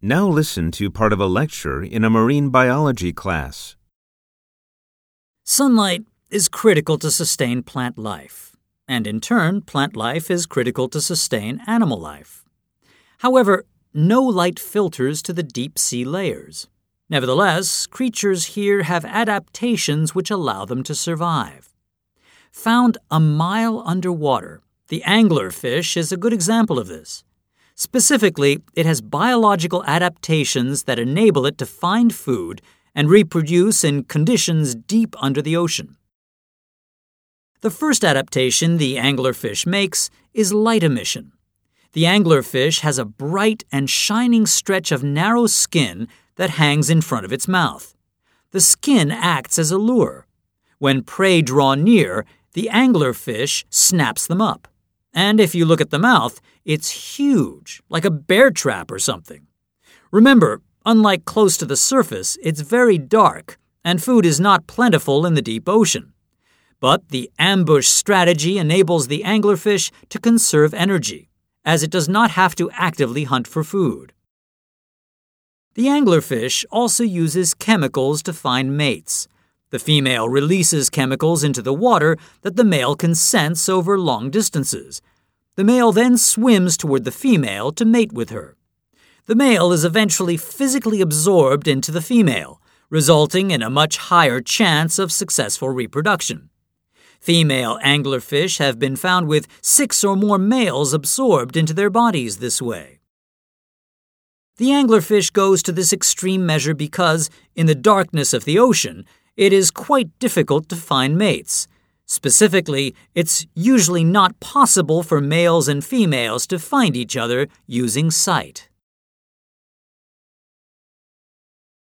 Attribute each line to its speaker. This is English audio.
Speaker 1: Now listen to part of a lecture in a marine biology class.
Speaker 2: Sunlight is critical to sustain plant life, and in turn, plant life is critical to sustain animal life. However, no light filters to the deep sea layers. Nevertheless, creatures here have adaptations which allow them to survive. Found a mile underwater, the anglerfish is a good example of this. Specifically, it has biological adaptations that enable it to find food and reproduce in conditions deep under the ocean. The first adaptation the anglerfish makes is light emission. The anglerfish has a bright and shining stretch of narrow skin that hangs in front of its mouth. The skin acts as a lure. When prey draw near, the anglerfish snaps them up. And if you look at the mouth, it's huge, like a bear trap or something. Remember, unlike close to the surface, it's very dark, and food is not plentiful in the deep ocean. But the ambush strategy enables the anglerfish to conserve energy, as it does not have to actively hunt for food. The anglerfish also uses chemicals to find mates. The female releases chemicals into the water that the male can sense over long distances. The male then swims toward the female to mate with her. The male is eventually physically absorbed into the female, resulting in a much higher chance of successful reproduction. Female anglerfish have been found with six or more males absorbed into their bodies this way. The anglerfish goes to this extreme measure because, in the darkness of the ocean, it is quite difficult to find mates. Specifically, it's usually not possible for males and females to find each other using sight.